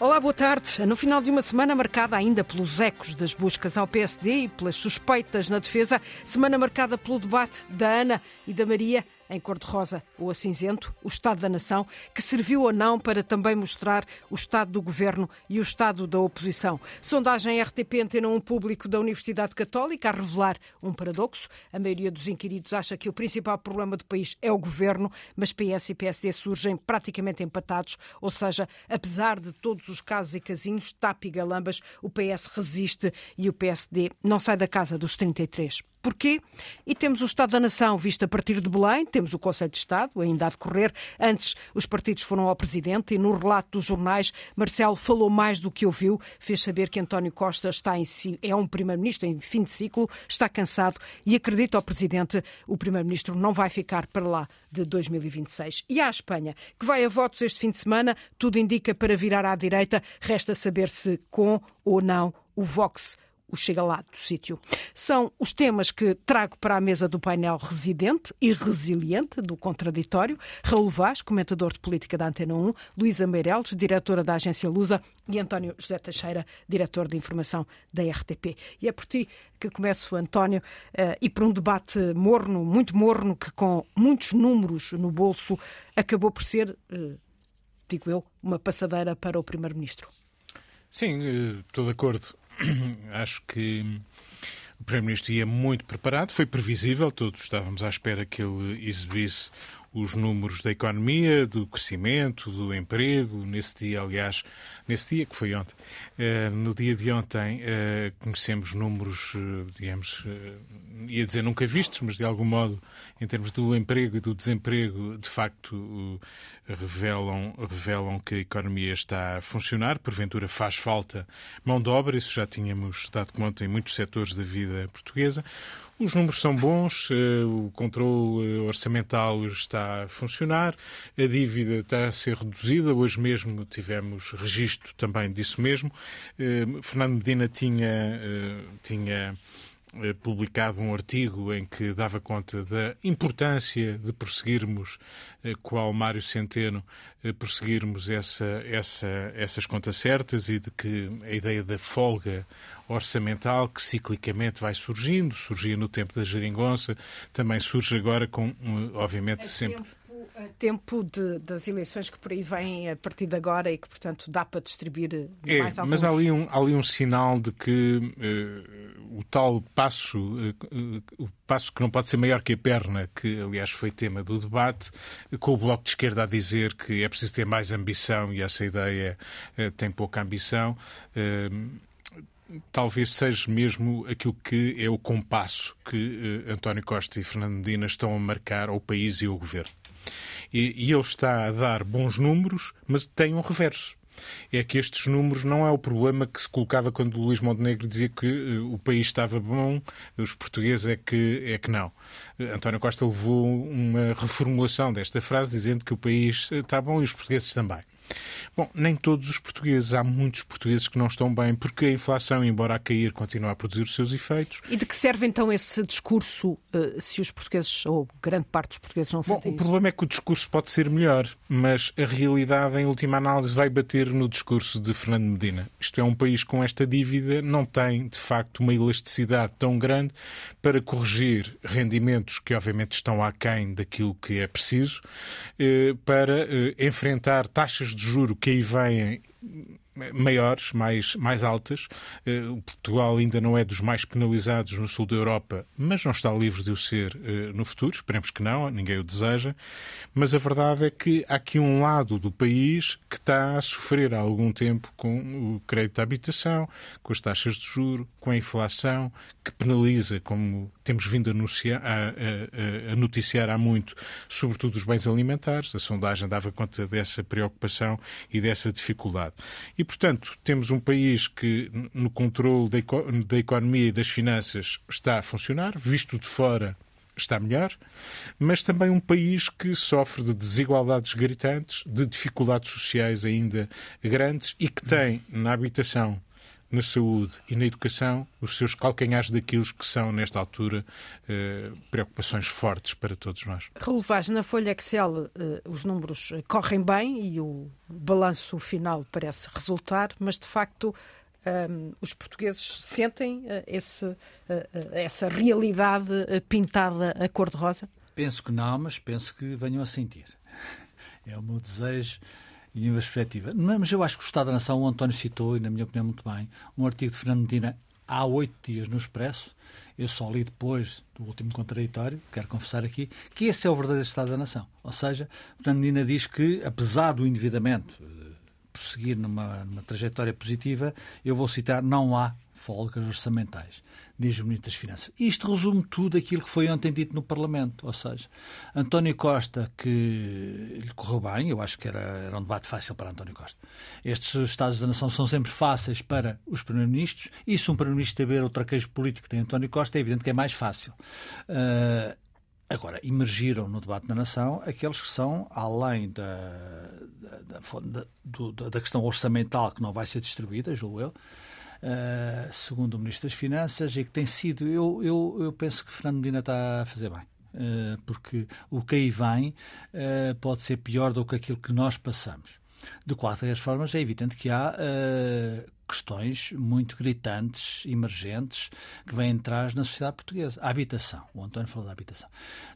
Olá, boa tarde. No final de uma semana marcada ainda pelos ecos das buscas ao PSD e pelas suspeitas na defesa, semana marcada pelo debate da Ana e da Maria em cor-de-rosa ou a cinzento, o Estado da Nação, que serviu ou não para também mostrar o Estado do Governo e o Estado da oposição. Sondagem RTP Antena 1 Público da Universidade Católica a revelar um paradoxo. A maioria dos inquiridos acha que o principal problema do país é o Governo, mas PS e PSD surgem praticamente empatados, ou seja, apesar de todos os casos e casinhos, tap e galambas, o PS resiste e o PSD não sai da casa dos 33. Porquê? E temos o Estado da Nação visto a partir de Belém, temos o Conselho de Estado ainda a decorrer. Antes, os partidos foram ao Presidente e no relato dos jornais, Marcelo falou mais do que ouviu, fez saber que António Costa está em si, é um Primeiro-Ministro em fim de ciclo, está cansado e acredita ao Presidente, o Primeiro-Ministro não vai ficar para lá de 2026. E à Espanha, que vai a votos este fim de semana, tudo indica para virar à direita, resta saber se com ou não o Vox o chega lá do sítio. São os temas que trago para a mesa do painel residente e resiliente do contraditório. Raul Vaz, comentador de política da Antena 1, Luísa Meireles, diretora da agência Lusa e António José Teixeira, diretor de informação da RTP. E é por ti que começo, António, eh, e por um debate morno, muito morno, que com muitos números no bolso acabou por ser, eh, digo eu, uma passadeira para o Primeiro-Ministro. Sim, eh, estou de acordo. Acho que o Primeiro-Ministro ia muito preparado, foi previsível, todos estávamos à espera que ele exibisse os números da economia, do crescimento, do emprego. Nesse dia, aliás, nesse dia que foi ontem, uh, no dia de ontem, uh, conhecemos números, uh, digamos, ia dizer nunca vistos, mas de algum modo, em termos do emprego e do desemprego, de facto revelam, revelam que a economia está a funcionar. Porventura faz falta mão de obra, isso já tínhamos dado conta em muitos setores da vida portuguesa. Os números são bons, eh, o controle orçamental está a funcionar, a dívida está a ser reduzida. Hoje mesmo tivemos registro também disso mesmo. Eh, Fernando Medina tinha, eh, tinha publicado um artigo em que dava conta da importância de prosseguirmos, qual Mário Centeno, prosseguirmos essa, essa, essas contas certas e de que a ideia da folga orçamental que ciclicamente vai surgindo, surgia no tempo da geringonça, também surge agora com, obviamente, é sempre a tempo de, das eleições que por aí vêm a partir de agora e que, portanto, dá para distribuir é, mais alguns... Mas há ali um, há ali um sinal de que uh, o tal passo, uh, uh, o passo que não pode ser maior que a perna, que aliás foi tema do debate, com o Bloco de Esquerda a dizer que é preciso ter mais ambição e essa ideia tem pouca ambição talvez seja mesmo aquilo que é o compasso que uh, António Costa e Fernando Medina estão a marcar ao país e ao governo. E, e ele está a dar bons números, mas tem um reverso é que estes números não é o problema que se colocava quando o Luís Montenegro dizia que uh, o país estava bom, os portugueses é que, é que não. Uh, António Costa levou uma reformulação desta frase dizendo que o país está bom e os portugueses também. Bom, nem todos os portugueses. Há muitos portugueses que não estão bem porque a inflação, embora a cair, continua a produzir os seus efeitos. E de que serve então esse discurso eh, se os portugueses, ou grande parte dos portugueses, não sentem Bom, o problema é que o discurso pode ser melhor, mas a realidade, em última análise, vai bater no discurso de Fernando Medina. Isto é, um país com esta dívida não tem, de facto, uma elasticidade tão grande para corrigir rendimentos que, obviamente, estão aquém daquilo que é preciso, eh, para eh, enfrentar taxas de de juro que aí vêm maiores, mais, mais altas. Uh, Portugal ainda não é dos mais penalizados no sul da Europa, mas não está livre de o ser uh, no futuro. Esperemos que não, ninguém o deseja. Mas a verdade é que há aqui um lado do país que está a sofrer há algum tempo com o crédito à habitação, com as taxas de juro, com a inflação, que penaliza, como temos vindo a, anunciar, a, a, a noticiar há muito, sobretudo os bens alimentares. A sondagem dava conta dessa preocupação e dessa dificuldade. E, portanto, temos um país que, no controle da, da economia e das finanças, está a funcionar, visto de fora está melhor, mas também um país que sofre de desigualdades gritantes, de dificuldades sociais ainda grandes e que tem na habitação na saúde e na educação os seus calcanhares daqueles que são, nesta altura, eh, preocupações fortes para todos nós. Relevagem na folha Excel, eh, os números correm bem e o balanço final parece resultar, mas de facto um, os portugueses sentem uh, esse, uh, essa realidade pintada a cor-de-rosa? Penso que não, mas penso que venham a sentir. É o meu desejo e a minha perspectiva. Mas eu acho que o Estado da Nação, o António citou, e na minha opinião muito bem, um artigo de Fernando Medina há oito dias no Expresso, eu só li depois do último contraditório, quero confessar aqui, que esse é o verdadeiro Estado da Nação. Ou seja, Fernando Medina diz que, apesar do endividamento prosseguir numa, numa trajetória positiva, eu vou citar: não há folgas orçamentais, diz o Ministro das Finanças. Isto resume tudo aquilo que foi ontem dito no Parlamento. Ou seja, António Costa, que lhe correu bem, eu acho que era, era um debate fácil para António Costa. Estes Estados da Nação são sempre fáceis para os Primeiros-Ministros, e se um Primeiro-Ministro tiver o traquejo político que tem António Costa, é evidente que é mais fácil. Uh, Agora, emergiram no debate da nação aqueles que são, além da, da, da, da questão orçamental que não vai ser distribuída, julgo eu, uh, segundo o Ministro das Finanças, e que tem sido. Eu, eu, eu penso que Fernando Medina está a fazer bem. Uh, porque o que aí vem uh, pode ser pior do que aquilo que nós passamos. De qualquer forma, é evidente que há questões muito gritantes, emergentes, que vêm atrás na sociedade portuguesa. A habitação. O António falou da habitação.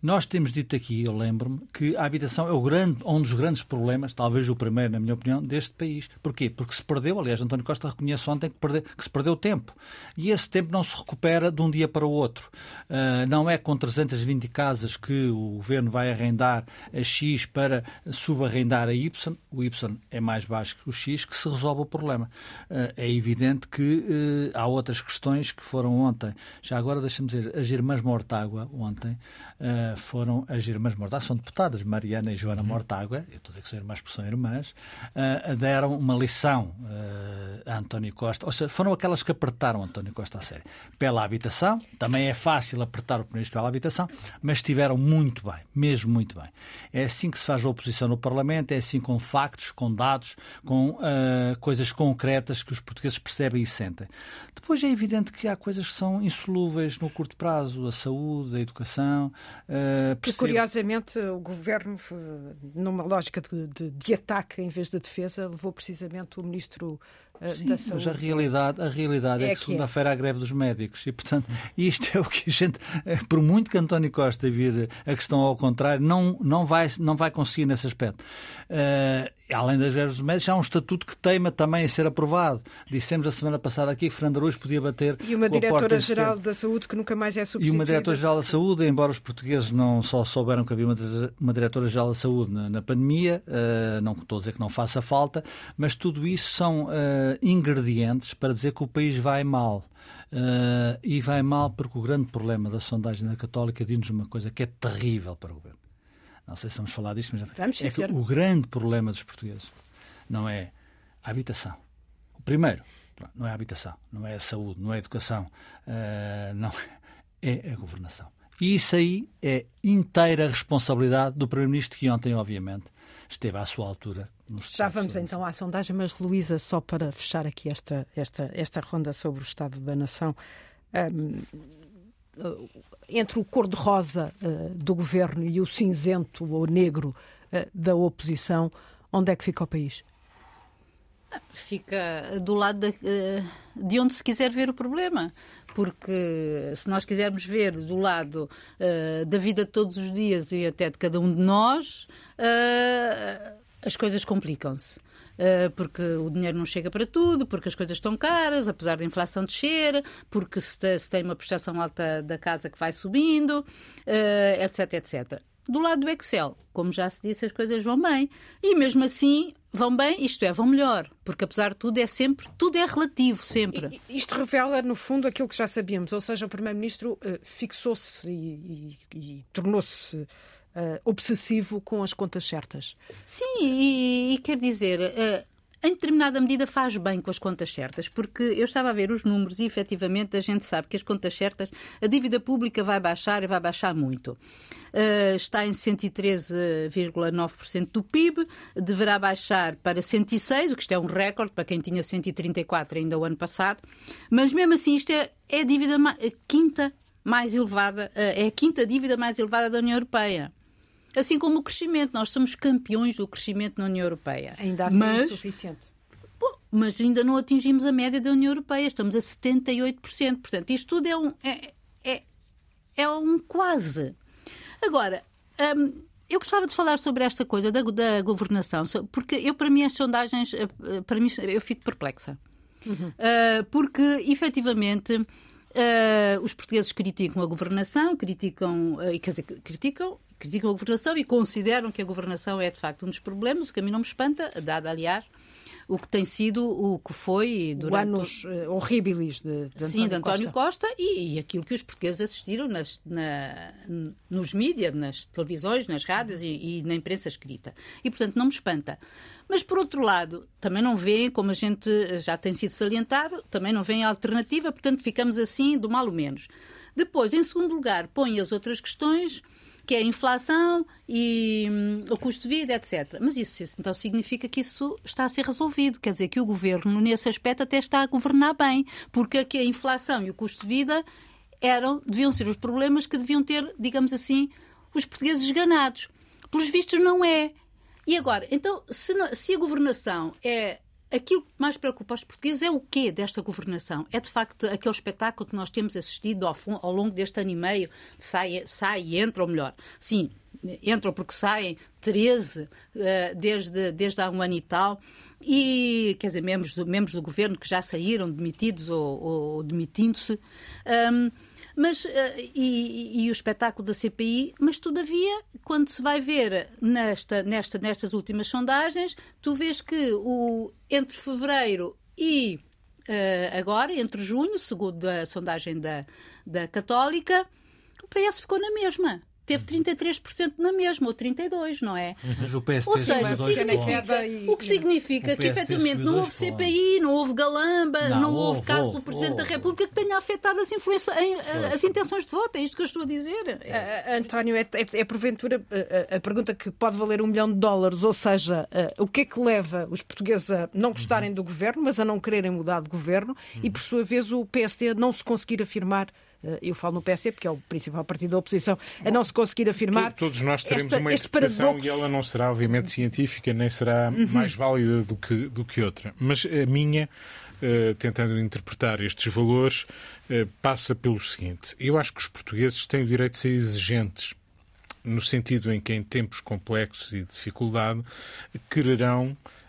Nós temos dito aqui, eu lembro-me, que a habitação é o grande, um dos grandes problemas, talvez o primeiro, na minha opinião, deste país. Porquê? Porque se perdeu, aliás, António Costa reconhece ontem que, perde, que se perdeu tempo. E esse tempo não se recupera de um dia para o outro. Uh, não é com 320 casas que o governo vai arrendar a X para subarrendar a Y, o Y é mais baixo que o X, que se resolve o problema. Uh, é evidente que uh, há outras questões que foram ontem. Já agora, deixa-me dizer, as irmãs Mortágua, ontem, uh, foram as irmãs Mortágua, são deputadas, Mariana e Joana uhum. Mortágua, eu estou a dizer que são irmãs porque são irmãs, uh, deram uma lição a António Costa, ou seja, foram aquelas que apertaram António Costa a sério. Pela habitação, também é fácil apertar o Primeiro-Ministro pela habitação, mas estiveram muito bem, mesmo muito bem. É assim que se faz a oposição no Parlamento, é assim com factos, com dados, com coisas concretas que os portugueses percebem e sentem. Depois é evidente que há coisas que são insolúveis no curto prazo, a saúde, a educação. Uh, percebo... curiosamente o governo, numa lógica de, de, de, ataque em vez de defesa, levou precisamente o ministro Sim, da Saúde. Mas a realidade, a realidade é, é que, que segunda-feira é. há greve dos médicos e, portanto, isto é o que a gente, eh, por muito que António Costa vir a questão ao contrário, não, não, vai, não vai conseguir nesse aspecto. Uh, além das greves dos médicos, há um estatuto que teima também a ser aprovado. Dissemos a semana passada aqui que Fernando Araújo podia bater. E uma diretora-geral da Saúde que nunca mais é substituída. E uma diretora-geral da Saúde, embora os portugueses não só souberam que havia uma, uma diretora-geral da Saúde na, na pandemia, uh, não estou a dizer que não faça falta, mas tudo isso são uh, ingredientes para dizer que o país vai mal. Uh, e vai mal porque o grande problema da sondagem da Católica diz-nos uma coisa que é terrível para o governo não sei se vamos falar disto, mas vamos, é que o grande problema dos portugueses não é a habitação. O primeiro não é a habitação, não é a saúde, não é a educação, uh, não é a governação. E isso aí é inteira responsabilidade do Primeiro-Ministro, que ontem, obviamente, esteve à sua altura. Já vamos então à sondagem, mas Luísa, só para fechar aqui esta, esta, esta ronda sobre o Estado da Nação. Um, eh, entre o cor-de-rosa uh, do governo e o cinzento ou negro uh, da oposição, onde é que fica o país? Fica do lado de, de onde se quiser ver o problema porque se nós quisermos ver do lado uh, da vida de todos os dias e até de cada um de nós, uh, as coisas complicam-se. Eh, porque o dinheiro não chega para tudo, porque as coisas estão caras, apesar da inflação descer, porque se tem uma prestação alta da casa que vai subindo, etc, eh, etc. Do lado do Excel, como já se disse, as coisas vão bem. E mesmo assim, vão bem, isto é, vão melhor, porque apesar de tudo é sempre, tudo é relativo, sempre. Isto revela, no fundo, aquilo que já sabíamos, ou seja, o Primeiro-Ministro uh, fixou-se e, e, e tornou-se uh, obsessivo com as contas certas. Sim, e, e quer dizer, uh, em determinada medida faz bem com as contas certas, porque eu estava a ver os números e efetivamente a gente sabe que as contas certas, a dívida pública vai baixar e vai baixar muito. Uh, está em 113,9% do PIB, deverá baixar para 106, o que isto é um recorde para quem tinha 134 ainda o ano passado, mas mesmo assim isto é, é a dívida a quinta mais elevada, é a quinta dívida mais elevada da União Europeia. Assim como o crescimento. Nós somos campeões do crescimento na União Europeia. Ainda assim mas, insuficiente. Bom, mas ainda não atingimos a média da União Europeia. Estamos a 78%. Portanto, isto tudo é um, é, é, é um quase. Agora, hum, eu gostava de falar sobre esta coisa da, da governação, porque eu, para mim, as sondagens, eh, para mim, eu fico perplexa. Uhum. Uh, porque, efetivamente, uh, os portugueses criticam a governação, criticam, uh, quer dizer, criticam criticam a governação e consideram que a governação é de facto um dos problemas, o que a mim não me espanta, dado aliás o que tem sido o que foi durante o anos uh, horríveis de, de Sim, de António Costa, Costa e, e, aquilo que os portugueses assistiram nas, na, nos mídias, nas televisões, nas rádios e, e, na imprensa escrita. E, portanto, não me espanta. Mas, por outro lado, também não vêem, como a gente já tem sido salientado, também não vêem alternativa, portanto, ficamos assim do mal ou menos. Depois, em segundo lugar, põe as outras questões que é a inflação e hum, o custo de vida, etc. Mas isso então significa que isso está a ser resolvido. Quer dizer que o governo, nesse aspecto, até está a governar bem, porque aqui a inflação e o custo de vida eram, deviam ser os problemas que deviam ter, digamos assim, os portugueses esganados. Pelos vistos, não é. E agora, então, se, se a governação é aquilo que mais preocupa os portugueses é o quê desta governação? É de facto aquele espetáculo que nós temos assistido ao, ao longo deste ano e meio, sai, sai e entra, ou melhor, sim, entram porque saem 13 uh, desde, desde há um ano e tal, e, quer dizer, membros do, membros do governo que já saíram demitidos ou, ou demitindo-se. Um, mas, uh, e, e, o espetáculo da CPI, mas todavia, quando se vai ver nesta, nesta, nestas últimas sondagens, tu vês que o, entre fevereiro e uh, agora, entre junho, segundo a sondagem da, da Católica, o PS ficou na mesma teve 33% na mesma, ou 32%, não é? Mas o PSD ou seja, significa, o que significa que efetivamente não houve CPI, não houve galamba, não, não houve, caso do Presidente da República que tenha afetado as, as intenções de voto. É isto que eu estou a dizer. Uh, António, é, é, é porventura a, a, pergunta que pode valer um milhão de dólares, ou seja, uh, o que é que leva os portugueses a não gostarem uhum. do governo, mas a não quererem mudar de governo, uhum. e por sua vez o PSD a não se conseguir afirmar eu falo no PC porque é o principal partido da oposição, a não se conseguir afirmar. Todos nós teremos esta, uma interpretação paradoxo... e ela não será, obviamente, científica, nem será uhum. mais válida do que, do que outra. Mas a minha, uh, tentando interpretar estes valores, uh, passa pelo seguinte: eu acho que os portugueses têm o direito de ser exigentes no sentido em que, em tempos complexos e de dificuldade, quererão eh,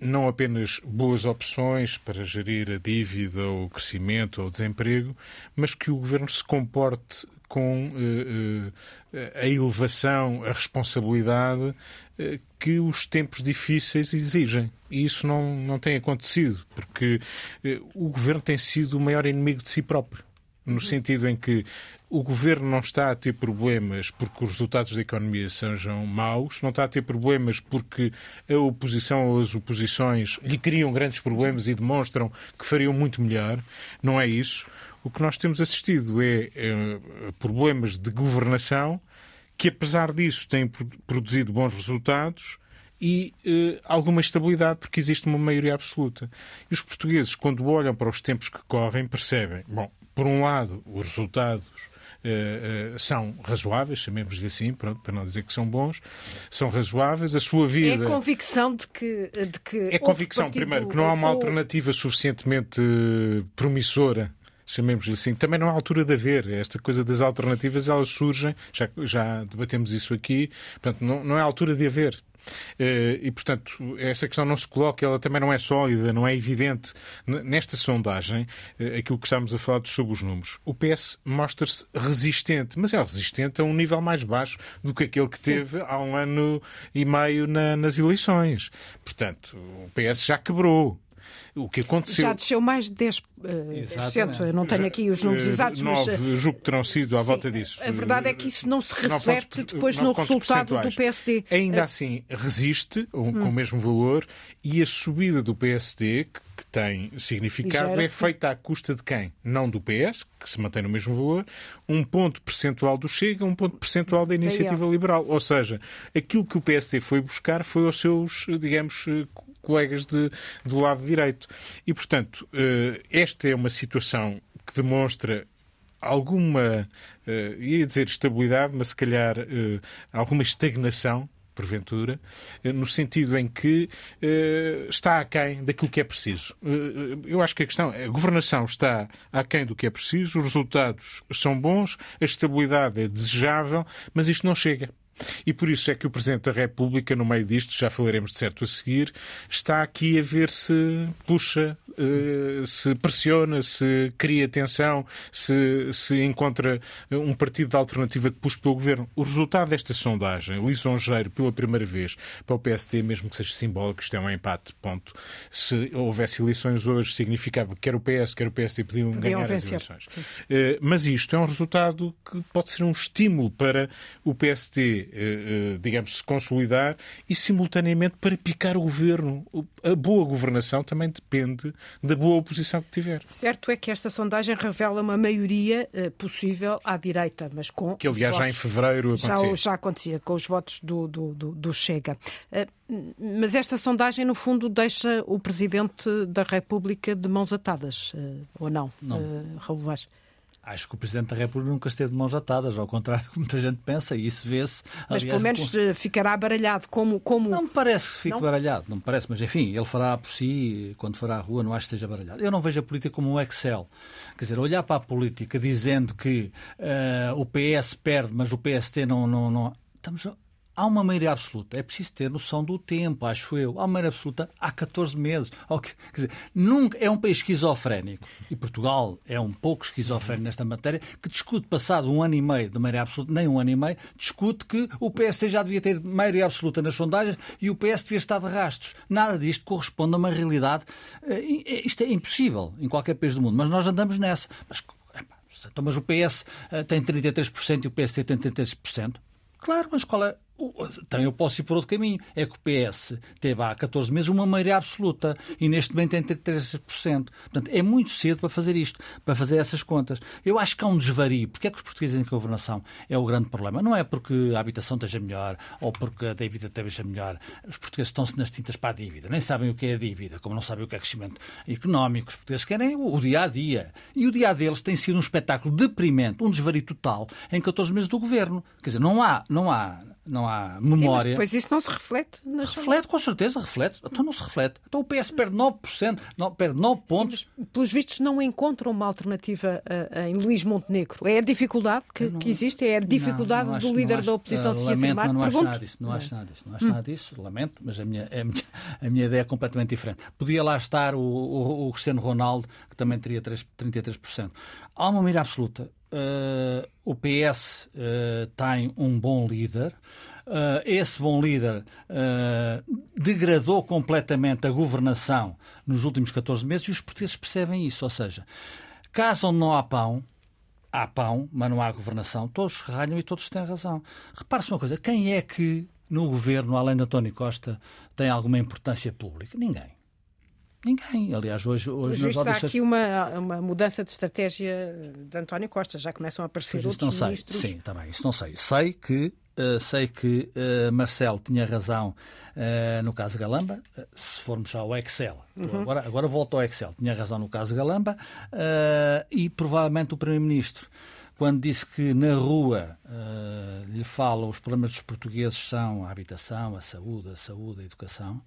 não apenas boas opções para gerir a dívida, o crescimento ou o desemprego, mas que o governo se comporte com uh, uh, a elevação, a responsabilidade que os tempos difíceis exigem. E isso não, não tem acontecido, porque o governo tem sido o maior inimigo de si próprio no uhum. sentido em que o governo não está a ter problemas porque os resultados da economia sejam maus, não está a ter problemas porque a oposição ou as oposições lhe criam grandes problemas e demonstram que fariam muito melhor. Não é isso. O que nós temos assistido é, é problemas de governação que, apesar disso, têm produzido bons resultados e eh, alguma estabilidade, porque existe uma maioria absoluta. E os portugueses, quando olham para os tempos que correm, percebem, bom, por um lado, os resultados Uh, uh, são razoáveis, chamemos-lhe assim, pronto, para não dizer que são bons, são razoáveis. A sua vida. É convicção de que. De que é convicção, partido... primeiro, que não há uma alternativa suficientemente promissora chamemos-lhe assim, também não há altura de haver. Esta coisa das alternativas, elas surgem, já, já debatemos isso aqui, portanto, não, não é a altura de haver. Eh, e, portanto, essa questão não se coloca, ela também não é sólida, não é evidente. Nesta sondagem, eh, aquilo que estamos a falar sobre os números, o PS mostra-se resistente, mas é resistente a um nível mais baixo do que aquele que teve Sim. há um ano e meio na, nas eleições. Portanto, o PS já quebrou. O que aconteceu. Já desceu mais de 10%. Uh, eu não tenho aqui os números exatos, mas. 9, julgo que terão sido à sim, volta disso. A verdade é que isso não se reflete depois no resultado do PSD. Ainda assim, resiste hum. com o mesmo valor e a subida do PSD, que que tem significado é feita à custa de quem? Não do PS, que se mantém no mesmo valor, um ponto percentual do Chega, um ponto percentual da Iniciativa Liberal. Ou seja, aquilo que o PSD foi buscar foi aos seus, digamos, colegas de, do lado direito. E, portanto, eh, esta é uma situação que demonstra alguma, eh, ia dizer estabilidade, mas se calhar eh, alguma estagnação porventura, no sentido em que uh, está aquém daquilo que é preciso. Uh, eu acho que a questão, a governação está aquém do que é preciso, os resultados são bons, a estabilidade é desejável, mas isto não chega. E por isso é que o Presidente da República, no meio disto, já falaremos de certo a seguir, está aqui a ver se puxa, eh, se pressiona, se cria tensão, se, se encontra um partido de alternativa que puxe pelo governo. O resultado desta sondagem, lisonjeiro pela primeira vez para o PST, mesmo que seja simbólico, isto é um empate, ponto. Se houvesse eleições hoje, significava que quer o PS, quer o PSD podiam, podiam ganhar vencer. as eleições. Sim. Eh, mas isto é um resultado que pode ser um estímulo para o PSD eh, eh, digamos, se consolidar e, simultaneamente, para picar o governo. A boa governação também depende da boa oposição que tiver. Certo é que esta sondagem revela uma maioria uh, possível à direita, mas com. Que, aliás, já em fevereiro acontecia. Já, já acontecia, com os votos do, do, do, do Chega. Mas esta sondagem, no fundo, deixa o Presidente da República de mãos atadas, ou não, não. Raul Vaz? Acho que o Presidente da República nunca esteve de mãos atadas, ao contrário do que muita gente pensa, e isso vê-se. Mas pelo menos com... ficará baralhado como, como. Não me parece que fique não? baralhado, não me parece, mas enfim, ele fará por si, quando for à rua, não acho que esteja baralhado. Eu não vejo a política como um Excel. Quer dizer, olhar para a política dizendo que uh, o PS perde, mas o PST não. não, não... Estamos há uma maioria absoluta. É preciso ter noção do tempo, acho eu. Há uma maioria absoluta há 14 meses. Quer dizer, nunca, é um país esquizofrénico. E Portugal é um pouco esquizofrénico nesta matéria, que discute, passado um ano e meio de maioria absoluta, nem um ano e meio, discute que o PSD já devia ter maioria absoluta nas sondagens e o PS devia estar de rastros. Nada disto corresponde a uma realidade. Eh, isto é impossível em qualquer país do mundo, mas nós andamos nessa. Mas, então, mas o PS eh, tem 33% e o PSD tem 33%. Claro, mas qual é também eu posso ir por outro caminho. É que o PS teve há 14 meses uma maioria absoluta e neste momento tem 33%. Portanto, é muito cedo para fazer isto, para fazer essas contas. Eu acho que há um desvario. Porque é que os portugueses a governação é o grande problema? Não é porque a habitação esteja melhor ou porque a dívida esteja melhor. Os portugueses estão-se nas tintas para a dívida. Nem sabem o que é a dívida, como não sabem o que é crescimento económico. Os portugueses querem o dia a dia. E o dia a deles tem sido um espetáculo deprimente, um desvario total em 14 meses do governo. Quer dizer, não há, não há não há memória. Sim, mas depois isso não se reflete nas Reflete, com certeza, reflete. Então não se reflete. Então o PS perde 9%, não, perde 9 pontos. Sim, pelos vistos não encontram uma alternativa uh, em Luís Montenegro. É a dificuldade que, não, que existe? É a dificuldade não, não acho, do líder acho, da oposição uh, se lamento, afirmar? Mas não acho nada disso. Não acho nada disso. Não acho hum. nada disso. Lamento, mas a minha, a, minha, a minha ideia é completamente diferente. Podia lá estar o, o, o Cristiano Ronaldo, que também teria 3, 33%. Há uma mira absoluta. Uh, o PS tem um bom líder. Uh, esse bom líder uh, degradou completamente a governação nos últimos 14 meses e os portugueses percebem isso. Ou seja, caso não há pão, há pão, mas não há governação, todos ralham e todos têm razão. Repare-se uma coisa: quem é que no governo, além de António Costa, tem alguma importância pública? Ninguém. Ninguém. Aliás, hoje, hoje Mas há aqui uma, uma mudança de estratégia de António Costa. Já começam a aparecer pois outros não ministros. Sim, está bem. Isso não sei. Sei que Uh, sei que uh, Marcelo tinha razão uh, no caso Galamba, se formos ao Excel. Uhum. Agora, agora volto ao Excel. Tinha razão no caso Galamba e provavelmente o Primeiro-Ministro, quando disse que na rua lhe fala os problemas dos portugueses são a habitação, a saúde, a saúde, a educação,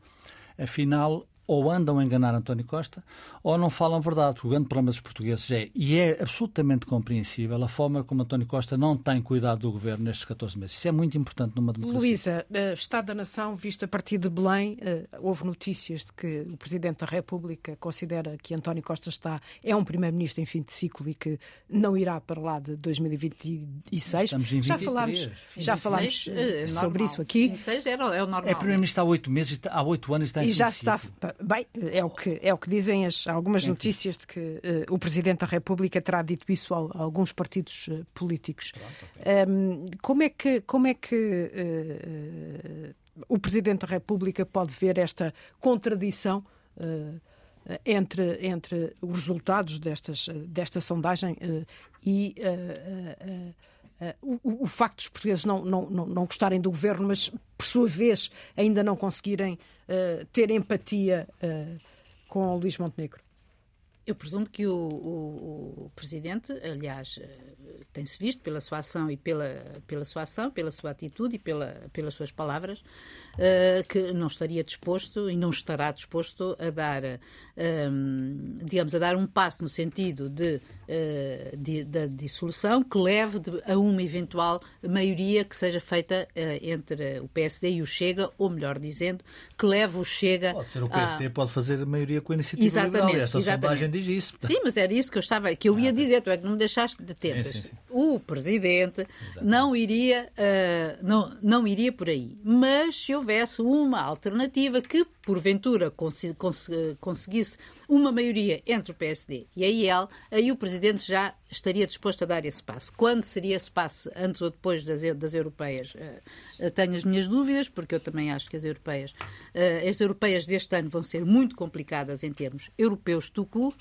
afinal ou andam a enganar António Costa ou não falam verdade, porque o grande problema dos portugueses é, e é absolutamente compreensível, a forma como António Costa não tem cuidado do governo nestes 14 meses. Isso é muito importante numa democracia. Luísa, uh, Estado da Nação, visto a partir de Belém, uh, houve notícias de que o Presidente da República considera que António Costa está, é um Primeiro-Ministro em fim de ciclo e que não irá para lá de 2026. Estamos em 23. Já falámos, já falámos uh, sobre isso aqui. 26 é, é o normal. É Primeiro-Ministro há oito meses, há oito anos está em E já está Bem, é o que, é o que dizem as, algumas notícias de que uh, o Presidente da República terá dito isso a, a alguns partidos uh, políticos. Pronto, um, como é que, como é que uh, o Presidente da República pode ver esta contradição entre, entre os resultados destas, desta sondagem e Uh, o, o, facto dos portugueses não, não, não, não, gostarem do governo, mas por sua vez ainda não conseguirem uh, ter empatia uh, com o Luís Montenegro? Eu presumo que o, o, o Presidente, aliás, tem-se visto pela sua ação e pela, pela sua ação, pela sua atitude e pela, pelas suas palavras, uh, que não estaria disposto e não estará disposto a dar, um, digamos, a dar um passo no sentido de, uh, de da dissolução que leve de, a uma eventual maioria que seja feita uh, entre o PSD e o Chega, ou melhor dizendo, que leve o Chega. Pode ser o PSD, a... pode fazer a maioria com a iniciativa exatamente, liberal. Esta exatamente. sondagem diz isso. Sim, mas era isso que eu estava, que eu ia ah, dizer, tu é que não me deixaste de tempo. Sim, sim, sim o presidente não iria, uh, não, não iria por aí. Mas se houvesse uma alternativa que, porventura, cons cons conseguisse uma maioria entre o PSD e a IEL, aí o presidente já estaria disposto a dar esse passo. Quando seria esse passo, antes ou depois das, das europeias? Uh, tenho as minhas dúvidas, porque eu também acho que as europeias, uh, as europeias deste ano vão ser muito complicadas em termos europeus tucu,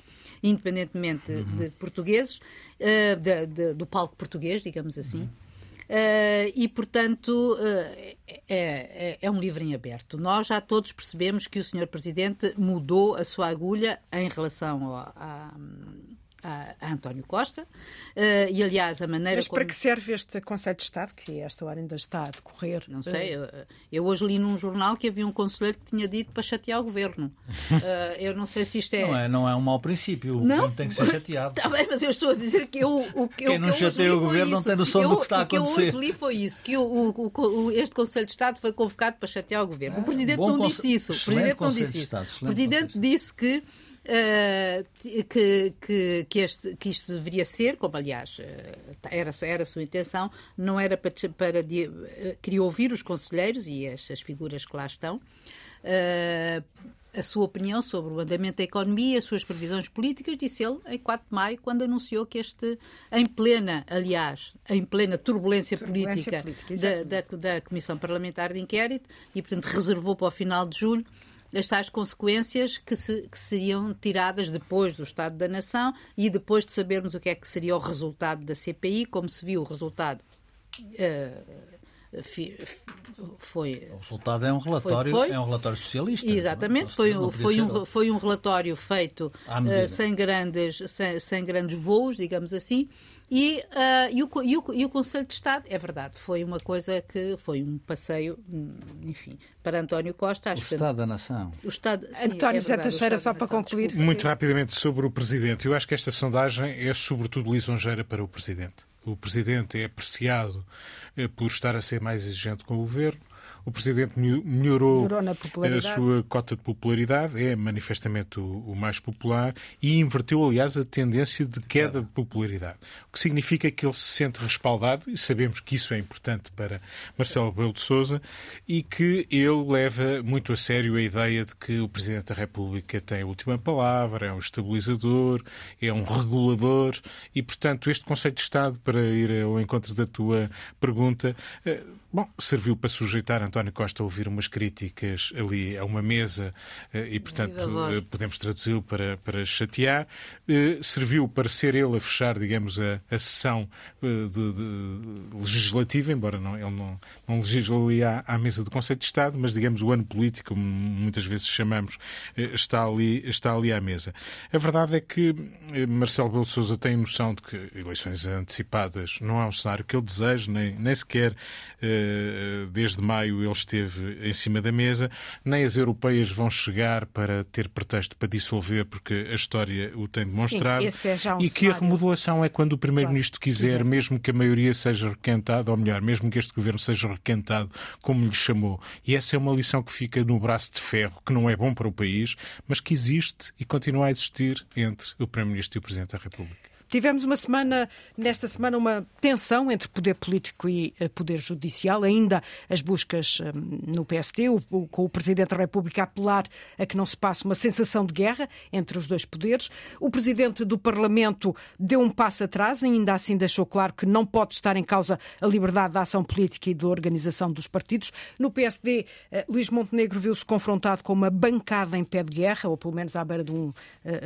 independentemente uhum. de portugueses uh, de, de, do palco português, digamos assim. Uh, e, portanto, uh, é, é, um livro em aberto. Nós já todos percebemos que o Sr. Presidente mudou a sua agulha em relação a, a, a António Costa. Uh, e, aliás, a maneira Mas como... para que serve este Conselho de Estado, que esta hora ainda está a decorrer? Não sei. Eu, eu, hoje li num jornal que havia um conselheiro que tinha dito para chatear o Governo. Uh, eu não sei se isto é... Não é, não é um mau princípio. O não? Governo tem que ser chateado. Está bem, mas eu estou a dizer que eu... O que, Quem eu, não que chateia o Governo não tem noção eu, do que está a acontecer. O que eu hoje li foi isso, que o, o, este Conselho de Estado foi convocado para chatear o Governo. O Presidente não disse isso. O Presidente não disse isso. O Presidente disse que Uh, que, que, que, este, que isto deveria ser, como aliás uh, era, era a sua intenção, não era para, para de, uh, queria ouvir os conselheiros e as, as figuras que lá estão, a sua opinião sobre o andamento da economia as suas previsões políticas, disse ele em 4 de maio, quando anunciou que este, em plena, aliás, em plena turbulência, turbulência política, política da, da, da Comissão Parlamentar de Inquérito, e portanto reservou para o final de julho as tais consequências que, se, que seriam tiradas depois do Estado da Nação e depois de sabermos o que é que seria o resultado da CPI, como se viu o resultado. Uh, foi o resultado é um relatório foi, foi, é um relatório socialista é? exatamente não, foi, foi um foi um relatório feito uh, sem grandes sem, sem, grandes voos digamos assim e, uh, e, o, e, o, e, o, Conselho de Estado, é verdade, foi uma coisa que foi um passeio, hum, enfim, para António Costa. Acho o Estado que, da Nação. O Estado, sim, António é José Teixeira, só para concluir. Desculpa. Muito rapidamente sobre o Presidente. Eu acho que esta sondagem é sobretudo lisonjeira para o Presidente. O Presidente é apreciado eh, por estar a ser mais exigente com o Governo o Presidente melhorou, melhorou a sua cota de popularidade, é manifestamente o, o, mais popular e inverteu, aliás, a tendência de queda de popularidade. O que significa que ele se sente respaldado, e sabemos que isso é importante para Marcelo Rebelo de Sousa, e que ele leva muito a sério a ideia de que o Presidente da República tem a última palavra, é um estabilizador, é um regulador, e, portanto, este Conselho de Estado, para ir ao encontro da tua pergunta, eh, bom, serviu para sujeitar António Costa ouvir umas críticas ali a uma mesa eh, e, portanto, eh, podemos traduzi-lo para, para chatear. Eh, serviu para ser ele a fechar, digamos, a, a sessão de, de, legislativa, embora não, ele não, não legislou ali à, à mesa do Conselho de Estado, mas, digamos, o ano político, como muitas vezes chamamos, está ali, está ali à mesa. A verdade é que Marcelo Belo Souza tem noção de que eleições antecipadas não é um cenário que ele deseja, nem, nem sequer desde maio ele esteve em cima da mesa, nem as europeias vão chegar para ter pretexto para dissolver, porque a história o tem demonstrado. Sim, é um e que a remodelação é quando o Primeiro-Ministro claro, quiser, quiser, mesmo que a maioria seja requentada, ou melhor, mesmo que este governo seja requentado, como lhe chamou. E essa é uma lição que fica no braço de ferro, que não é bom para o país, mas que existe e continua a existir entre o Primeiro-Ministro e o Presidente da República. Tivemos uma semana, nesta semana, uma tensão entre poder político e eh, poder judicial, ainda as buscas um, no PSD, com o Presidente da República a apelar a que não se passe uma sensação de guerra entre os dois poderes. O Presidente do Parlamento deu um passo atrás, ainda assim deixou claro que não pode estar em causa a liberdade da ação política e da organização dos partidos. No PSD, eh, Luís Montenegro viu-se confrontado com uma bancada em pé de guerra, ou pelo menos à beira de um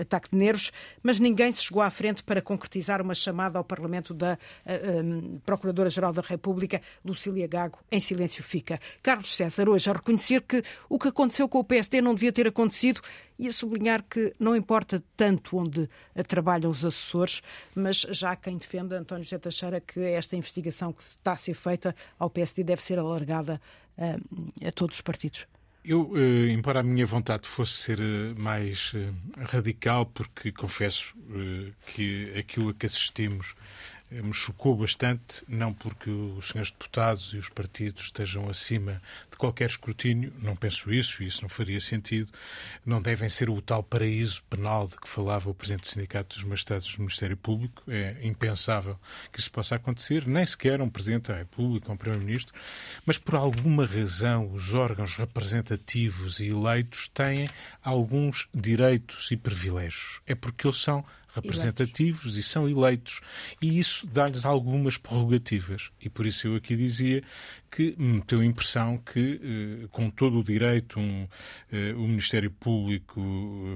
ataque de nervos, mas ninguém se chegou à frente para concretizar uma chamada ao Parlamento da eh, um, Procuradora-Geral da República, Lucília Gago, em silêncio fica. Carlos César, hoje, a reconhecer que o que aconteceu com o PSD não devia ter acontecido e a sublinhar que não importa tanto onde trabalham os assessores, mas já há quem defenda, António José Teixeira, que esta investigação que está a ser feita ao PSD deve ser alargada uh, a todos os partidos. Eu, eh, embora a minha vontade fosse ser eh, mais eh, radical, porque confesso que aquilo a que assistimos me chocou bastante, não porque os senhores deputados e os partidos estejam acima de qualquer escrutínio, não penso isso, isso não faria sentido, não devem ser o tal paraíso penal de que falava o Presidente do Sindicato dos Magistrados do Ministério Público. É impensável que isso possa acontecer, nem sequer um Presidente da República, um Primeiro-Ministro, mas por alguma razão os órgãos representativos e eleitos têm alguns direitos e privilégios. É porque eles são representativos eleitos. e são eleitos. E isso dá-lhes algumas prerrogativas. E por isso eu aqui dizia que me deu a impressão que, eh, com todo o direito, um, eh, o Ministério Público,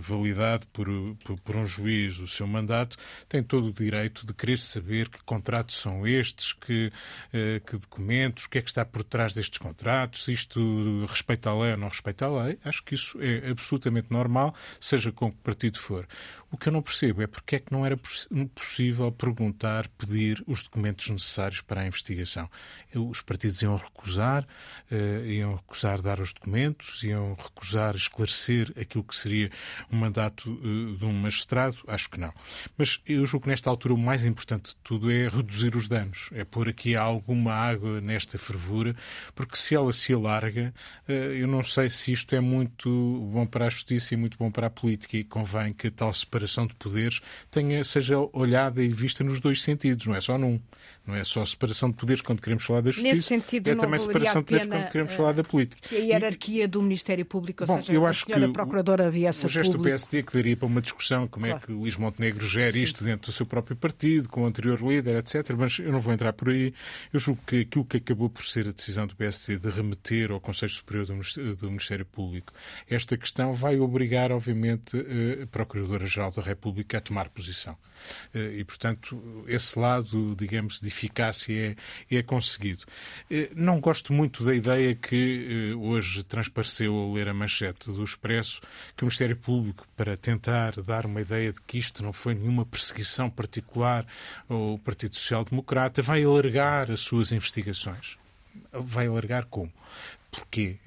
validado por, por, por, um juiz o seu mandato, tem todo o direito de querer saber que contratos são estes, que, eh, que documentos, o que é que está por trás destes contratos, isto respeita a lei ou não respeita a lei. Acho que isso é absolutamente normal, seja com que partido for. O que eu não percebo é porque é que não era possível perguntar, pedir os documentos necessários para a investigação. Os partidos iam recusar, uh, iam recusar dar os documentos, iam recusar esclarecer aquilo que seria um mandato uh, de um magistrado? Acho que não. Mas eu julgo que nesta altura o mais importante de tudo é reduzir os danos, é pôr aqui alguma água nesta fervura, porque se ela se alarga, uh, eu não sei se isto é muito bom para a justiça e muito bom para a política e convém que a tal separação de poderes tenha, seja olhada e vista nos dois sentidos, não é só num. Não é só separação de poderes quando queremos falar da justiça. Nesse sentido, é também separação de poderes quando queremos falar da política. a hierarquia do Ministério Público, ou Bom, seja, eu acho a que Procuradora viesse O gesto do PSD que daria para uma discussão como é claro. é que Luís Montenegro gera Sim. isto dentro do seu próprio partido, com o anterior líder, etc. Mas eu não vou entrar por aí. Eu julgo que aquilo que acabou por ser a decisão do PSD de remeter ao Conselho Superior do Ministério Público esta questão vai obrigar, obviamente, a Procuradora-Geral da República a tomar posição. Eh, e, portanto, esse lado, digamos, de eficácia é, é conseguido. Eh, não gosto muito da ideia que eh, hoje transpareceu ao ler a manchete do Expresso que o Ministério Público, para tentar dar uma ideia de que isto não foi nenhuma perseguição particular ao Partido Social Democrata, vai alargar as suas investigações. Vai alargar como? Porquê?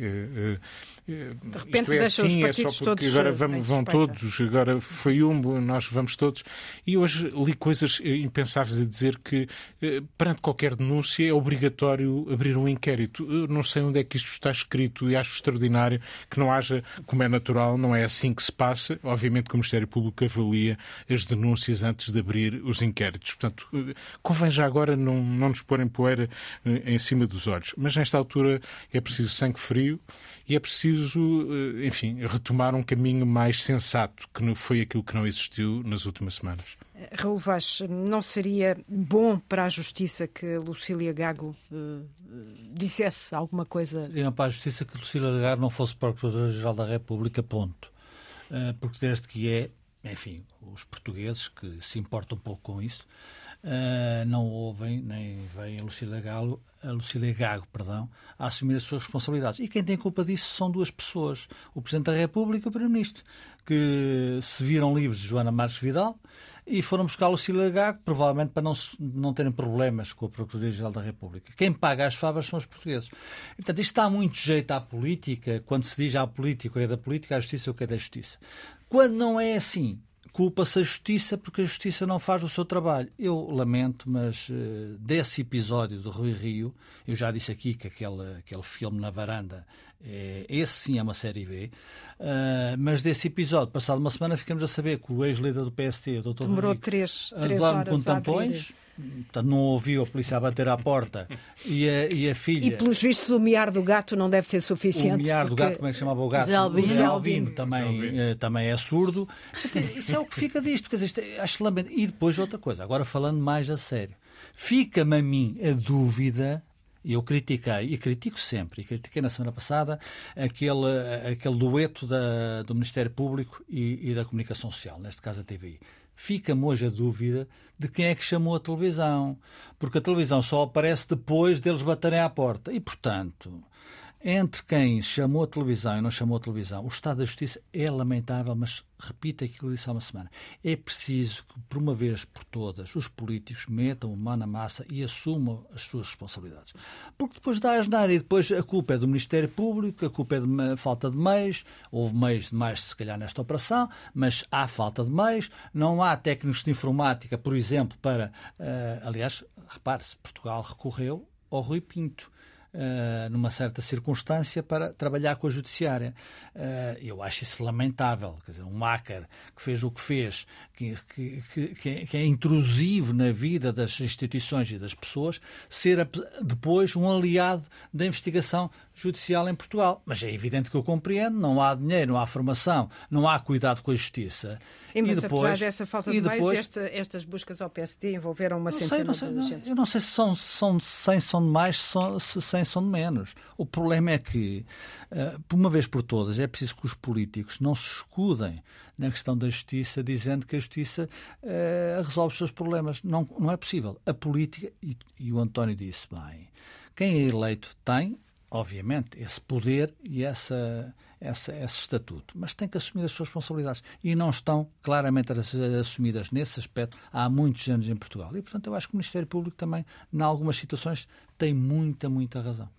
De repente é assim, os partidos é só porque agora vamos, vão todos, agora foi um, nós vamos todos. E hoje li coisas impensáveis a dizer que eh, perante qualquer denúncia é obrigatório abrir um inquérito. Eu não sei onde é que isto está escrito e acho extraordinário que não haja, como é natural, não é assim que se passa. Obviamente que o Ministério Público avalia as denúncias antes de abrir os inquéritos. Portanto, eh, convém já agora não, não nos porem poeira eh, em cima dos olhos. Mas nesta altura é preciso sangue frio e é preciso, eh, enfim, retomar um caminho mais sensato, que foi aquilo que não existiu nas últimas semanas. Eh, Raul Vaz, não seria bom para a Justiça que Lucília Gago uh, dissesse alguma coisa? Seria para a Justiça que Lucília Gago não fosse Procuradora-Geral da República, ponto. Uh, porque desde que é, enfim, os portugueses que se importam um pouco com isso, uh, não ouvem nem veem a Lucília Galo a Lucília Gago, perdão, a assumir as suas responsabilidades. E quem tem culpa disso são duas pessoas, o Presidente da República e o Primeiro-Ministro, que se viram livres de Joana Marques Vidal e foram buscar a Lucília Gago, provavelmente para não, não terem problemas com a Procuradoria-Geral da República. Quem paga as favas são os portugueses. E, portanto, isto dá muito jeito à política, quando se diz à política é da política, à justiça ou que é da justiça. Quando não é assim, culpa-se a justiça porque a justiça não faz o seu trabalho. Eu lamento, mas uh, desse episódio do Rui Rio, eu já disse aqui que aquele, aquele filme na varanda, é, esse sim é uma série B, uh, mas desse episódio, passado uma semana, ficamos a saber que o ex-líder do PST, o Dr. Demorou três, três horas com tampões, Portanto, não ouviu a polícia a bater à porta e a, e a filha. E pelos vistos, o miar do gato não deve ser suficiente. O miar porque... do gato, como é que se chamava o gato? Zé Albino. Zé Albino também, eh, também é surdo. Isso é o que fica disto. Quer dizer, é, acho lamento. E depois outra coisa, agora falando mais a sério. Fica-me a mim a dúvida eu critiquei, e critico sempre, e critiquei na semana passada, aquele, aquele dueto da, do Ministério Público e, e da Comunicação Social, neste caso a TVI fica-me hoje a dúvida de quem é que chamou a televisão, porque a televisão só aparece depois deles baterem à porta. E, portanto, entre quem chamou a televisão e não chamou a televisão, o Estado da Justiça é lamentável, mas repito aquilo que disse há uma semana. É preciso que, por uma vez por todas, os políticos metam o mão na massa e assumam as suas responsabilidades. Porque depois dá asneira e depois a culpa é do Ministério Público, a culpa é de falta de meios, houve meios demais, se calhar, nesta operação, mas há falta de meios, não há técnicos de informática, por exemplo, para. Uh, aliás, repare-se, Portugal recorreu ao Rui Pinto uh, numa certa circunstância para trabalhar com a judiciária. Uh, eu acho isso lamentável. Quer dizer, um hacker que fez o que fez, que, que, que, que é intrusivo na vida das instituições e das pessoas, ser depois um aliado da investigação judicial em Portugal. Mas é evidente que eu compreendo, não há dinheiro, não há formação, não há cuidado com a justiça. Sim, mas e depois, apesar dessa falta de depois, meios, esta, estas buscas ao PSD envolveram uma centena sei, de agentes. Eu não sei se são, são 100 são de mais, se 100 são de menos. O problema é que, por uma vez por todas, é preciso que os políticos não se escudem na questão da justiça, dizendo que a justiça uh, resolve os seus problemas. Não, não é possível. A política, e, e o António disse bem, quem é eleito tem obviamente, esse poder e essa, essa, esse estatuto, mas tem que assumir as suas responsabilidades e não estão claramente assumidas nesse aspecto há muitos anos em Portugal. E, portanto, eu acho que o Ministério Público também, em algumas situações, tem muita, muita razão.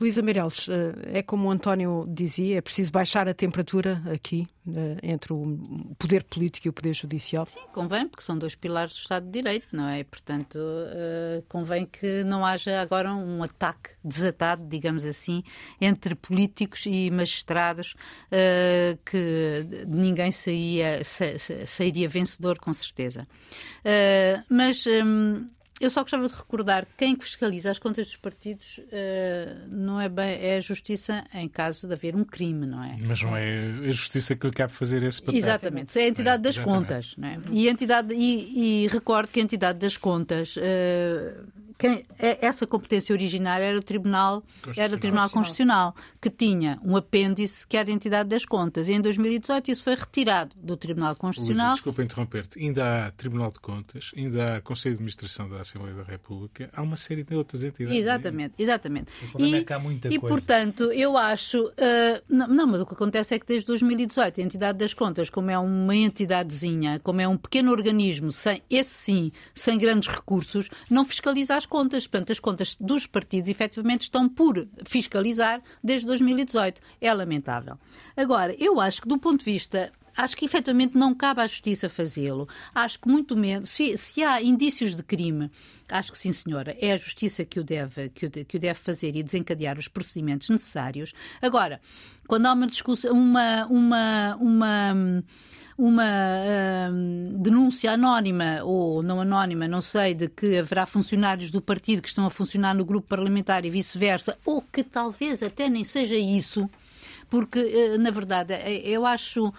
Luísa Meireles, eh, é como o António dizia, é preciso baixar a temperatura aqui eh, entre o poder político e o poder judicial? Sim, convém, porque são dois pilares do Estado de Direito, não é? Portanto, eh, convém que não haja agora um ataque desatado, digamos assim, entre políticos e magistrados, que ninguém sairia, sairia vencedor, com certeza. Mas hum, eu só gostava de recordar que quem fiscaliza as contas dos partidos uh, não é bem é a justiça em caso de haver um crime, não é? Mas não é a justiça que lhe cabe fazer esse papel. Exatamente, é a entidade é, das exatamente. contas, não é? E entidade e, e, recordo que a entidade das contas uh, quem, é, essa competência originária era o Tribunal, era o Tribunal Constitucional, que tinha um apêndice que era a entidade das contas. E em 2018 isso foi retirado do Tribunal Constitucional. Luísa, desculpa interromper-te. Ainda há Tribunal de Contas, ainda há Conselho de Administração da Assembleia da República, há uma série de outras entidades. Exatamente, exatamente. O e, é que há muita e coisa. portanto, eu acho. Uh, não, não, mas o que acontece é que desde 2018 a entidade das contas, como é uma entidadezinha, como é um pequeno organismo, sem, esse sim, sem grandes recursos, não fiscaliza as contas. Portanto, as contas dos partidos efetivamente estão por fiscalizar desde 2018. É lamentável. Agora, eu acho que do ponto de vista acho que efetivamente não cabe à justiça fazê-lo. Acho que muito menos. Se, se, há indícios de crime, acho que sim, senhora, é a justiça que o, deve, que, o, que o deve fazer e desencadear os procedimentos necessários. Agora, quando há uma discussão, uma. uma, uma uma uh, denúncia anónima ou não anónima, não sei, de que haverá funcionários do partido que estão a funcionar no grupo parlamentar e vice-versa, ou que talvez até nem seja isso, porque, uh, na verdade, eh, eu acho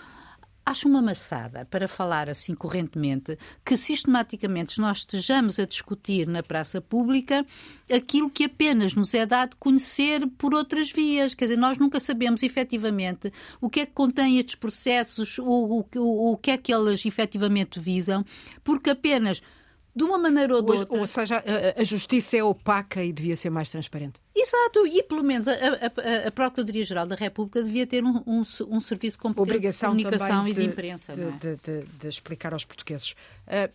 acho uma maçada, para falar assim correntemente, que sistematicamente nós estejamos a discutir na praça pública aquilo que apenas nos é dado conhecer por outras vias. Quer dizer, nós nunca sabemos efetivamente o que é que contém estes processos, ou o, o, o que é que eles efetivamente visam, porque apenas de uma maneira ou de outra. Ou seja, a, a, justiça é opaca e devia ser mais transparente. Exato, e pelo menos a, a, a Procuradoria-Geral da República devia ter um, um, um serviço competente Obrigação de comunicação e de, imprensa. De, é? de, de, explicar aos portugueses. Uh,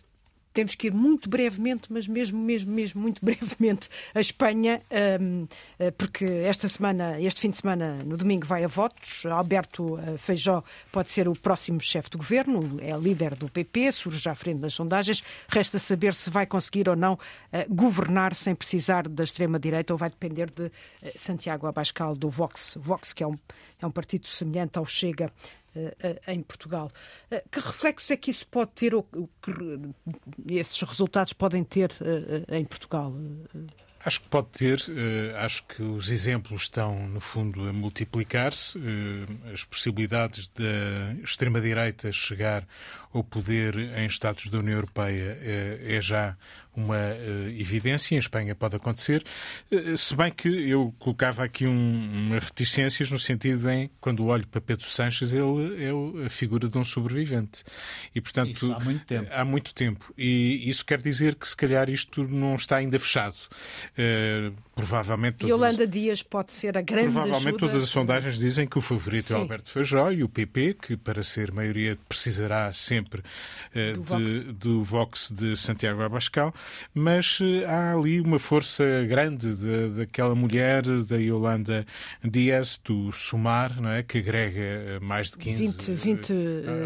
temos que ir muito brevemente, mas mesmo, mesmo, mesmo muito brevemente a Espanha, um, eh, porque esta semana, este fim de semana, no domingo, vai a votos. Alberto eh, Feijó pode ser o próximo chefe de governo, é líder do PP, surge à frente das sondagens. Resta saber se vai conseguir ou não uh, governar sem precisar da extrema-direita ou vai depender de Santiago Abascal do Vox. Vox, que é um, é um partido semelhante ao Chega em Portugal. Que reflexos é que isso pode ter, ou que esses resultados podem ter em Portugal? Acho que pode ter. Acho que os exemplos estão, no fundo, a multiplicar-se. As possibilidades da extrema-direita chegar ao poder em Estados da União Europeia é já uma uh, evidência, em Espanha pode acontecer, uh, se bem que eu colocava aqui um, umas reticências no sentido em, quando olho para Pedro Sanches, ele é a figura de um sobrevivente. E, portanto, isso há muito tempo. Há muito tempo. E isso quer dizer que, se calhar, isto não está ainda fechado. Provavelmente... Todas... Yolanda Dias pode ser a grande Provavelmente ajuda... todas as sondagens dizem que o favorito Sim. é Alberto Feijó e o PP, que para ser maioria precisará sempre do, de, Vox. do Vox de Santiago Abascal mas eh, há ali uma força grande de, daquela mulher, da Yolanda Dias, do Sumar, não é? que agrega eh, mais de 15, 20, 20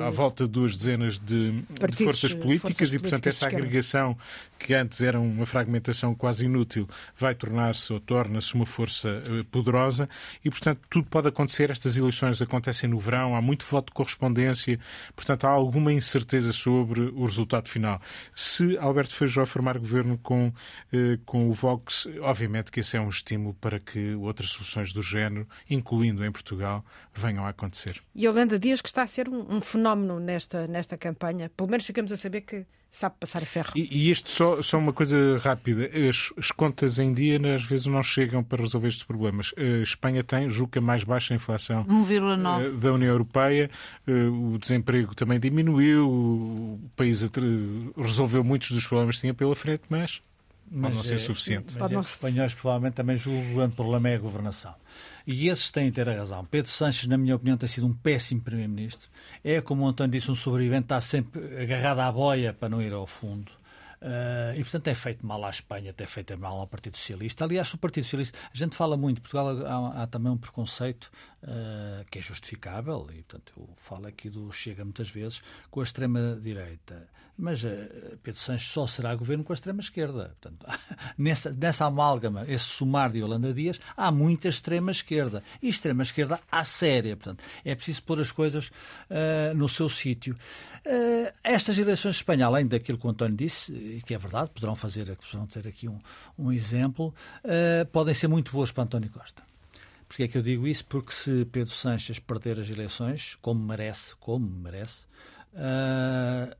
à volta de duas dezenas de, partidos, de forças políticas forças e, portanto, essa agregação que antes era uma fragmentação quase inútil vai tornar-se ou torna-se uma força eh, poderosa e, portanto, tudo pode acontecer. Estas eleições acontecem no verão, há muito voto de correspondência, portanto, há alguma incerteza sobre o resultado final. Se Alberto Feijó formar governo com, eh, com o Vox, obviamente que esse é um estímulo para que outras soluções do género, incluindo em Portugal, venham a acontecer. E Holanda Dias, que está a ser um, um fenómeno nesta, nesta campanha, pelo menos ficamos a saber que sabe passar a ferro. E, e isto só, só uma coisa rápida. As, as, contas em dia às vezes não chegam para resolver estes problemas. A Espanha tem, julga, a mais baixa inflação 1,9 eh, da União Europeia. Eh, o desemprego também diminuiu. O país resolveu muitos dos problemas que tinha pela frente, mas mas pode não ser é, suficiente. Mas é, os espanhóis provavelmente também julgam que o grande problema é a governação. E esses têm de ter a razão. Pedro Sanches, na minha opinião, tem sido um péssimo Primeiro-Ministro. É, como o António disse, um sobrevivente, está sempre agarrado à boia para não ir ao fundo. Uh, e, portanto, é feito mal à Espanha, tem feito mal ao Partido Socialista. Aliás, o Partido Socialista, a gente fala muito, Portugal há, há também um preconceito uh, que é justificável, e, portanto, eu falo aqui do Chega muitas vezes, com a extrema-direita. Mas uh, Pedro Sanches só será governo com a extrema-esquerda. Portanto, nessa, nessa amálgama, esse somar de Holanda Dias, há muita extrema-esquerda. E extrema-esquerda à séria. Portanto, é preciso pôr as coisas no seu sítio. estas eleições de Espanha, além daquilo que o António disse, e que é verdade, poderão fazer, poderão ter aqui um, um exemplo, uh, podem ser muito boas para António Costa. Porquê é que eu digo isso? Porque se Pedro Sanches perder as eleições, como merece, como merece, uh,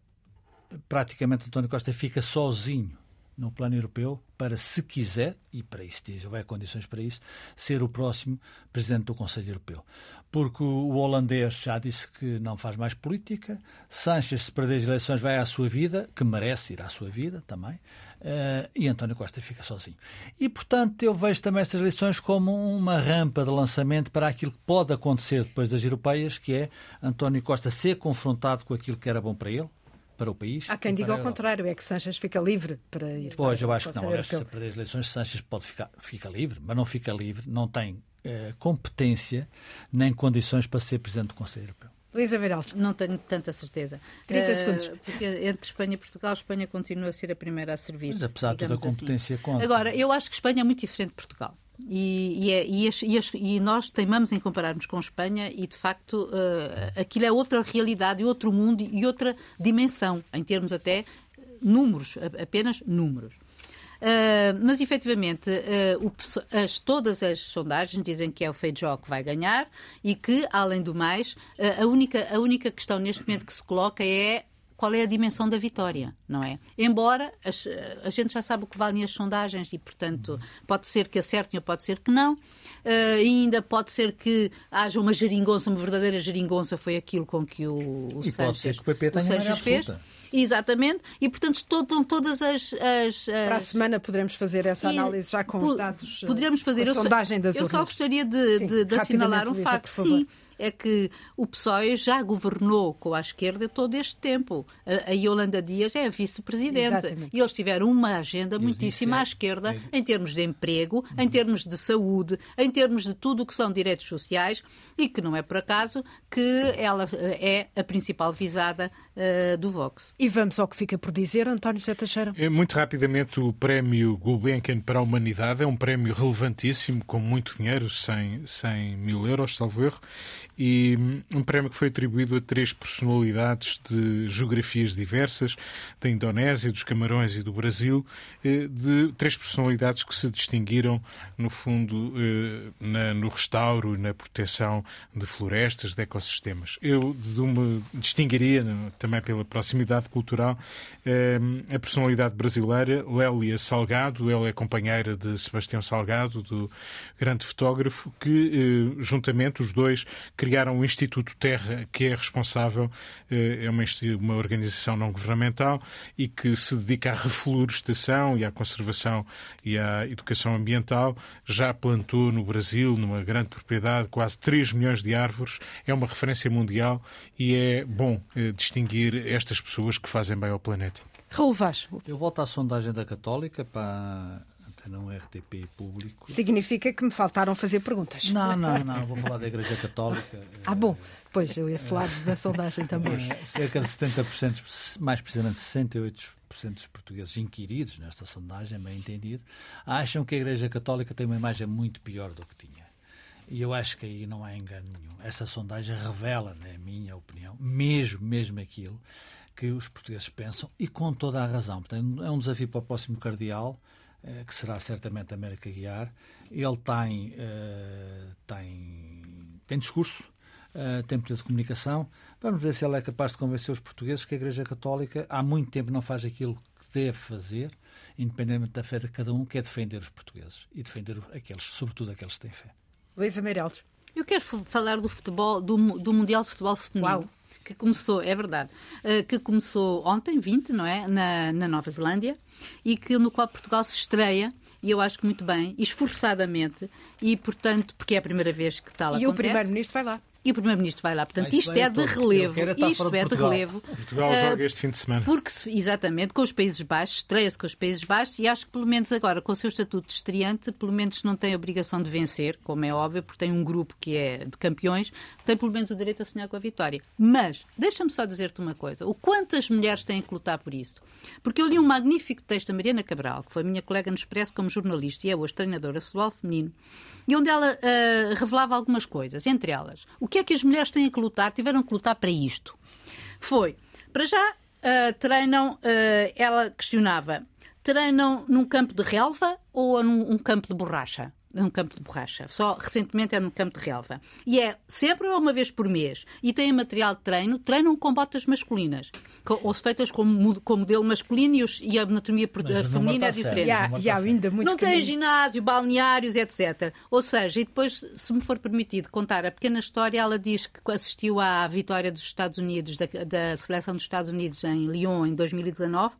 praticamente António Costa fica sozinho no plano europeu para, se quiser, e para isso diz, houver condições para isso, ser o próximo presidente do Conselho Europeu. Porque o holandês já disse que não faz mais política, Sánchez, se perder as eleições, vai à sua vida, que merece ir à sua vida também, uh, e António Costa fica sozinho. E, portanto, eu vejo também estas eleições como uma rampa de lançamento para aquilo que pode acontecer depois das europeias, que é António Costa ser confrontado com aquilo que era bom para ele, para o país. Há quem diga ao contrário, é que Sanches fica livre para ir Pois, eu acho que não. Acho que se perder as eleições, Sanches pode ficar fica livre, mas não fica livre, não tem eh, competência nem condições para ser Presidente do Conselho Europeu. Luísa Veralto. Não tenho tanta certeza. 30 uh, segundos. Porque entre Espanha e Portugal, Espanha continua a ser a primeira a servir. Mas apesar de toda a assim. competência assim. conta. Agora, eu acho que Espanha é muito diferente de Portugal. E, e, é, e, as, as, e, nós teimamos em compararmos com Espanha e, de facto, uh, aquilo é outra realidade, outro mundo e outra dimensão, em termos até números, apenas números. Uh, mas, efetivamente, uh, o, as, todas as sondagens dizem que é o Feijó que vai ganhar e que, além do mais, uh, a, única, a única questão neste momento que se coloca é qual é a dimensão da vitória, não é? Embora as, a gente já sabe o que valem as sondagens e, portanto, pode ser que acertem ou pode ser que não. Uh, ainda pode ser que haja uma geringonça, uma verdadeira geringonça, foi aquilo com que o, o e pode ser que o PP tenha fez. Exatamente, e portanto todo, todas as, as, as, Para a semana poderemos fazer essa análise já com os dados. Poderíamos fazer a sondagem das Eu só gostaria de, Sim, de, de assinalar um facto. Sim, é que o PSOE já governou com a esquerda todo este tempo. A, a Yolanda Dias é a vice-presidente. E eles tiveram uma agenda muitíssimo à esquerda em termos de emprego, em termos de saúde, em termos de tudo o que são direitos sociais e que não é por acaso que ela é a principal visada uh, do Vox. E vamos ao que fica por dizer, António Zé Teixeira. É, muito rapidamente, o prémio Gulbenkian para a Humanidade é um prémio relevantíssimo, com muito dinheiro, 100, 100 mil euros, salvo erro, e hum, um prémio que foi atribuído a três personalidades de geografias diversas, da Indonésia, dos Camarões e do Brasil, eh, de três personalidades que se distinguiram, no fundo, eh, no restauro e na proteção de florestas, de ecossistemas. Eu de distinguiria, também pela proximidade cultural, eh, a personalidade brasileira, Lélia Salgado, ela é companheira de Sebastião Salgado, do grande fotógrafo, que juntamente os dois criaram o Instituto Terra, que é responsável, é uma, uma organização não governamental e que se dedica à reflorestação e à conservação e à educação ambiental. Já plantou no Brasil, numa grande propriedade, quase 3 milhões de árvores. É uma referência mundial e é bom eh, distinguir estas pessoas que fazem bem ao planeta. Raul Vaz. Eu volto à sondagem da Católica para não RTP público. Significa que me faltaram fazer perguntas. Não, não, não. Vou falar da Igreja Católica. Ah, bom. Pois, eu esse lado da sondagem também. É, cerca de 70%, mais precisamente 68% dos portugueses inquiridos nesta sondagem, bem entendido, acham que a Igreja Católica tem uma imagem muito pior do que tinha. E eu acho que aí não há engano nenhum. Essa sondagem revela, na minha opinião, mesmo, mesmo aquilo que os portugueses pensam e com toda a razão. Portanto, é um desafio para o próximo cardeal que será certamente América Guiar. Ele tem, uh, tem, tem discurso, uh, tem poder de comunicação. Vamos ver se ele é capaz de convencer os portugueses que a Igreja Católica há muito tempo não faz aquilo que deve fazer, independentemente da fé de cada um, que é defender os portugueses e defender aqueles, sobretudo aqueles que têm fé. Luísa Meirelles. Eu quero falar do futebol, do, do Mundial de Futebol Feminino. Uau que começou, é verdade, uh, que começou ontem, 20, não é? Na, na Nova Zelândia, e que no qual Portugal se estreia e eu acho que muito bem, esforçadamente, e portanto, porque é a primeira vez que tal e acontece. E o Primeiro-Ministro vai lá e o Primeiro-Ministro vai lá. Portanto, isto é de relevo. Isto é de relevo. Portugal joga este fim de semana. Porque, exatamente, com os Países Baixos, estreia-se com os Países Baixos e acho que, pelo menos agora, com o seu estatuto de estreante, pelo menos não tem a obrigação de vencer, como é óbvio, porque tem um grupo que é de campeões, tem pelo menos o direito a sonhar com a vitória. Mas, deixa-me só dizer-te uma coisa: o quantas mulheres têm que lutar por isso? Porque eu li um magnífico texto da Mariana Cabral, que foi minha colega no Expresso como jornalista e é hoje treinadora de futebol feminino, e onde ela uh, revelava algumas coisas, entre elas, o que é que as mulheres têm que lutar, tiveram que lutar para isto? Foi, para já, uh, treinam, uh, ela questionava, treinam num campo de relva ou num um campo de borracha? Num campo de borracha. Só recentemente é num campo de relva. E é sempre ou uma vez por mês. E têm material de treino, treinam com botas masculinas. Ou feitas com, com modelo masculino e, os, e a anatomia feminina é diferente. E há, e há ainda muito Não tem ginásio, balneários, etc. Ou seja, e depois, se me for permitido contar a pequena história, ela diz que assistiu à vitória dos Estados Unidos, da, da seleção dos Estados Unidos em Lyon em 2019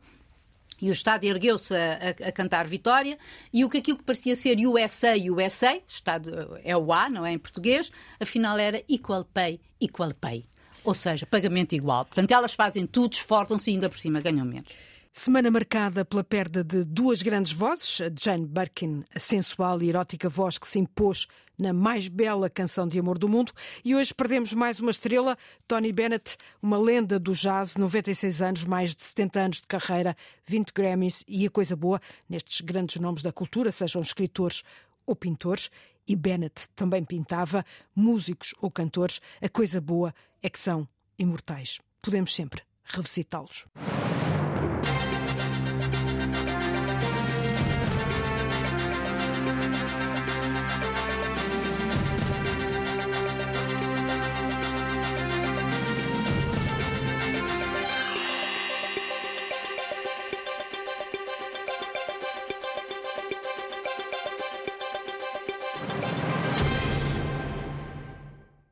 e o Estado ergueu-se a, a, a, cantar vitória, e o que aquilo que parecia ser USA, USA, Estado é o A, não é em português, afinal era Equal Pay, Equal Pay. Ou seja, pagamento igual. Portanto, elas fazem tudo, esforçam-se e ainda por cima ganham menos. Semana marcada pela perda de duas grandes vozes, a Jane Birkin, a sensual e erótica voz que se impôs na mais bela canção de amor do mundo, e hoje perdemos mais uma estrela, Tony Bennett, uma lenda do jazz, 96 anos, mais de 70 anos de carreira, 20 Grammys e a coisa boa nestes grandes nomes da cultura, sejam escritores ou pintores, e Bennett também pintava, músicos ou cantores, a coisa boa é que são imortais. Podemos sempre revisitá-los.